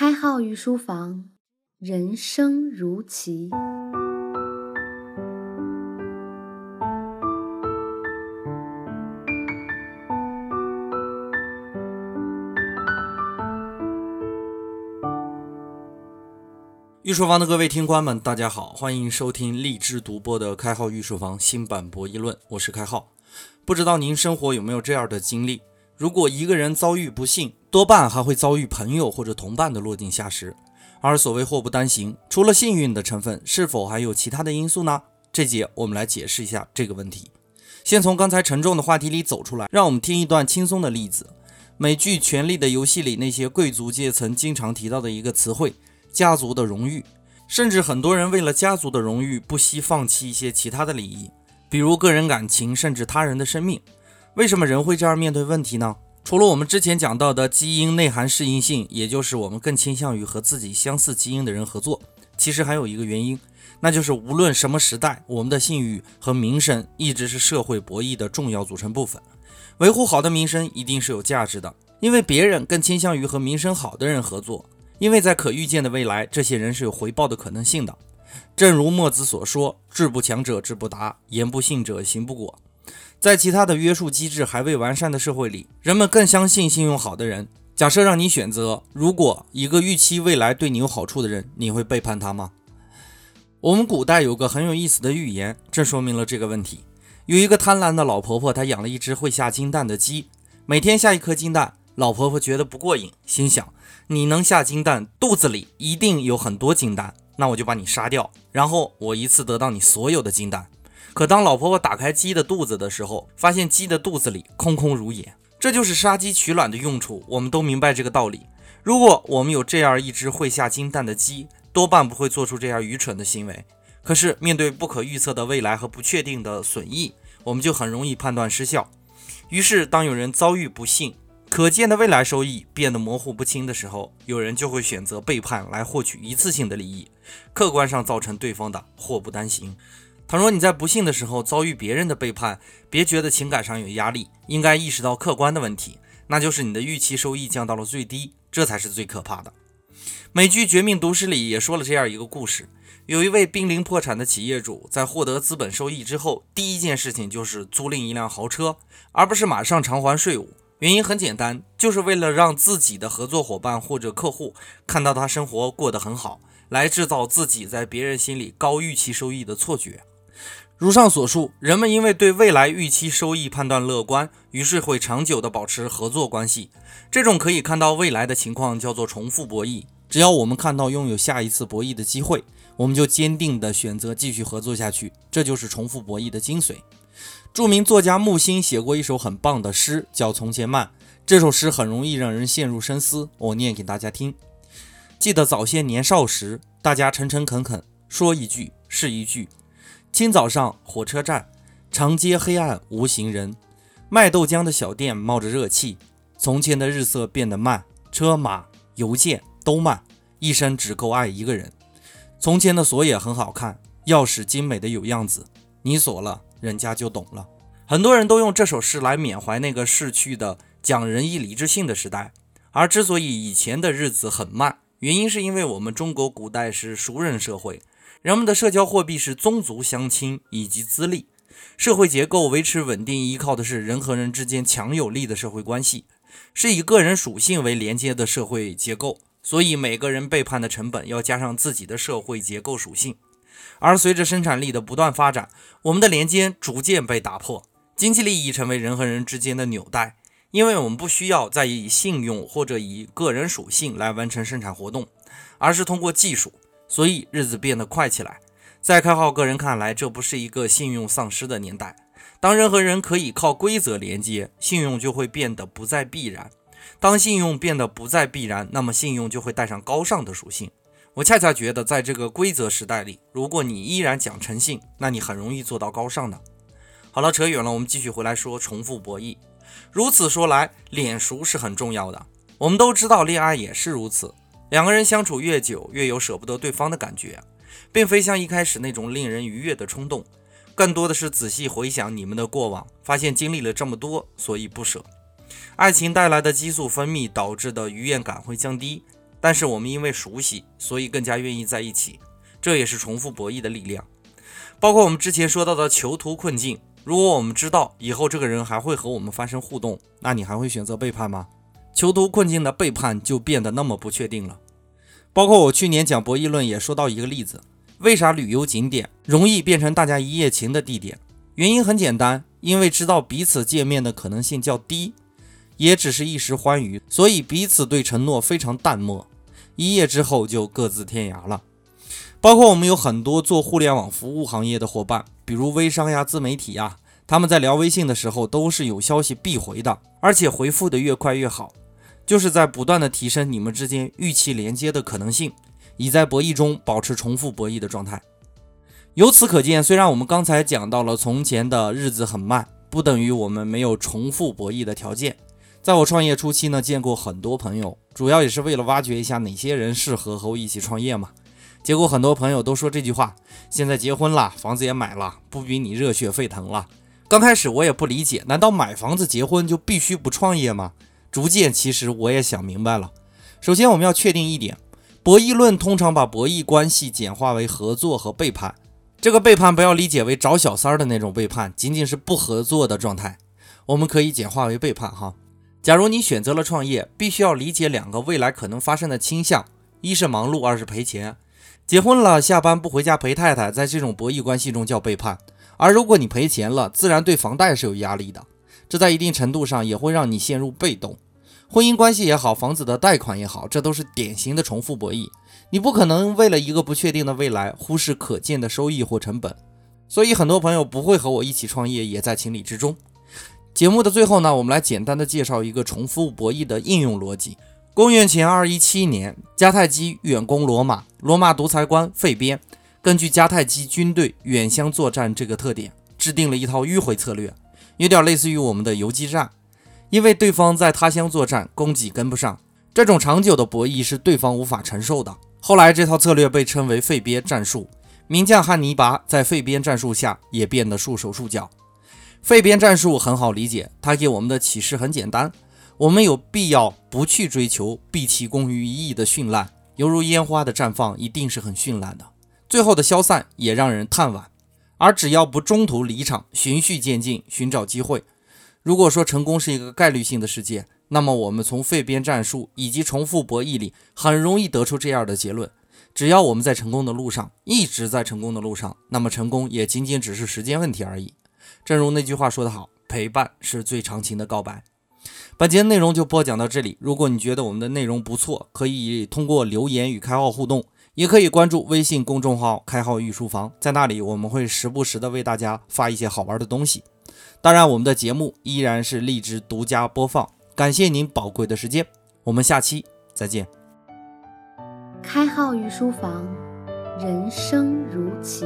开号御书房，人生如棋。御书房的各位听官们，大家好，欢迎收听荔枝独播的《开号御书房》新版博弈论，我是开号。不知道您生活有没有这样的经历？如果一个人遭遇不幸，多半还会遭遇朋友或者同伴的落井下石。而所谓祸不单行，除了幸运的成分，是否还有其他的因素呢？这节我们来解释一下这个问题。先从刚才沉重的话题里走出来，让我们听一段轻松的例子。美剧《权力的游戏》里那些贵族阶层经常提到的一个词汇。家族的荣誉，甚至很多人为了家族的荣誉，不惜放弃一些其他的利益，比如个人感情，甚至他人的生命。为什么人会这样面对问题呢？除了我们之前讲到的基因内涵适应性，也就是我们更倾向于和自己相似基因的人合作，其实还有一个原因，那就是无论什么时代，我们的信誉和名声一直是社会博弈的重要组成部分。维护好的名声一定是有价值的，因为别人更倾向于和名声好的人合作。因为在可预见的未来，这些人是有回报的可能性的。正如墨子所说：“志不强者志不达，言不信者行不果。”在其他的约束机制还未完善的社会里，人们更相信信用好的人。假设让你选择，如果一个预期未来对你有好处的人，你会背叛他吗？我们古代有个很有意思的寓言，这说明了这个问题。有一个贪婪的老婆婆，她养了一只会下金蛋的鸡，每天下一颗金蛋。老婆婆觉得不过瘾，心想。你能下金蛋，肚子里一定有很多金蛋，那我就把你杀掉，然后我一次得到你所有的金蛋。可当老婆婆打开鸡的肚子的时候，发现鸡的肚子里空空如也。这就是杀鸡取卵的用处，我们都明白这个道理。如果我们有这样一只会下金蛋的鸡，多半不会做出这样愚蠢的行为。可是面对不可预测的未来和不确定的损益，我们就很容易判断失效。于是当有人遭遇不幸，可见的未来收益变得模糊不清的时候，有人就会选择背叛来获取一次性的利益，客观上造成对方的祸不单行。倘若你在不幸的时候遭遇别人的背叛，别觉得情感上有压力，应该意识到客观的问题，那就是你的预期收益降到了最低，这才是最可怕的。美剧《绝命毒师》里也说了这样一个故事：有一位濒临破产的企业主，在获得资本收益之后，第一件事情就是租赁一辆豪车，而不是马上偿还税务。原因很简单，就是为了让自己的合作伙伴或者客户看到他生活过得很好，来制造自己在别人心里高预期收益的错觉。如上所述，人们因为对未来预期收益判断乐观，于是会长久的保持合作关系。这种可以看到未来的情况叫做重复博弈。只要我们看到拥有下一次博弈的机会，我们就坚定的选择继续合作下去。这就是重复博弈的精髓。著名作家木心写过一首很棒的诗，叫《从前慢》。这首诗很容易让人陷入深思，我念给大家听。记得早些年少时，大家诚诚恳恳，说一句是一句。清早上火车站，长街黑暗无行人，卖豆浆的小店冒着热气。从前的日色变得慢，车马邮件都慢，一生只够爱一个人。从前的锁也很好看，钥匙精美的有样子，你锁了。人家就懂了。很多人都用这首诗来缅怀那个逝去的讲仁义礼智信的时代。而之所以以前的日子很慢，原因是因为我们中国古代是熟人社会，人们的社交货币是宗族相亲以及资历，社会结构维持稳定依靠的是人和人之间强有力的社会关系，是以个人属性为连接的社会结构。所以每个人背叛的成本要加上自己的社会结构属性。而随着生产力的不断发展，我们的连接逐渐被打破，经济利益成为人和人之间的纽带。因为我们不需要再以信用或者以个人属性来完成生产活动，而是通过技术，所以日子变得快起来。在开号个人看来，这不是一个信用丧失的年代。当人和人可以靠规则连接，信用就会变得不再必然。当信用变得不再必然，那么信用就会带上高尚的属性。我恰恰觉得，在这个规则时代里，如果你依然讲诚信，那你很容易做到高尚的。好了，扯远了，我们继续回来说重复博弈。如此说来，脸熟是很重要的。我们都知道，恋爱也是如此。两个人相处越久，越有舍不得对方的感觉，并非像一开始那种令人愉悦的冲动，更多的是仔细回想你们的过往，发现经历了这么多，所以不舍。爱情带来的激素分泌导致的愉悦感会降低。但是我们因为熟悉，所以更加愿意在一起。这也是重复博弈的力量。包括我们之前说到的囚徒困境，如果我们知道以后这个人还会和我们发生互动，那你还会选择背叛吗？囚徒困境的背叛就变得那么不确定了。包括我去年讲博弈论也说到一个例子，为啥旅游景点容易变成大家一夜情的地点？原因很简单，因为知道彼此见面的可能性较低，也只是一时欢愉，所以彼此对承诺非常淡漠，一夜之后就各自天涯了。包括我们有很多做互联网服务行业的伙伴，比如微商呀、自媒体呀，他们在聊微信的时候都是有消息必回的，而且回复的越快越好，就是在不断的提升你们之间预期连接的可能性，以在博弈中保持重复博弈的状态。由此可见，虽然我们刚才讲到了从前的日子很慢，不等于我们没有重复博弈的条件。在我创业初期呢，见过很多朋友，主要也是为了挖掘一下哪些人适合和我一起创业嘛。结果很多朋友都说这句话：现在结婚了，房子也买了，不比你热血沸腾了。刚开始我也不理解，难道买房子结婚就必须不创业吗？逐渐，其实我也想明白了。首先，我们要确定一点：博弈论通常把博弈关系简化为合作和背叛。这个背叛不要理解为找小三儿的那种背叛，仅仅是不合作的状态。我们可以简化为背叛哈。假如你选择了创业，必须要理解两个未来可能发生的倾向：一是忙碌，二是赔钱。结婚了，下班不回家陪太太，在这种博弈关系中叫背叛。而如果你赔钱了，自然对房贷是有压力的，这在一定程度上也会让你陷入被动。婚姻关系也好，房子的贷款也好，这都是典型的重复博弈。你不可能为了一个不确定的未来，忽视可见的收益或成本。所以很多朋友不会和我一起创业，也在情理之中。节目的最后呢，我们来简单的介绍一个重复博弈的应用逻辑。公元前二一七年，迦太基远攻罗马，罗马独裁官费边根据迦太基军队远乡作战这个特点，制定了一套迂回策略，有点类似于我们的游击战。因为对方在他乡作战，供给跟不上，这种长久的博弈是对方无法承受的。后来，这套策略被称为费边战术。名将汉尼拔在费边战术下也变得束手束脚。费边战术很好理解，它给我们的启示很简单。我们有必要不去追求毕其功于一役的绚烂，犹如烟花的绽放一定是很绚烂的，最后的消散也让人叹惋。而只要不中途离场，循序渐进，寻找机会。如果说成功是一个概率性的事件，那么我们从废边战术以及重复博弈里，很容易得出这样的结论：只要我们在成功的路上，一直在成功的路上，那么成功也仅仅只是时间问题而已。正如那句话说得好，陪伴是最长情的告白。本节内容就播讲到这里。如果你觉得我们的内容不错，可以通过留言与开号互动，也可以关注微信公众号“开号御书房”，在那里我们会时不时的为大家发一些好玩的东西。当然，我们的节目依然是荔枝独家播放。感谢您宝贵的时间，我们下期再见。开号御书房，人生如棋。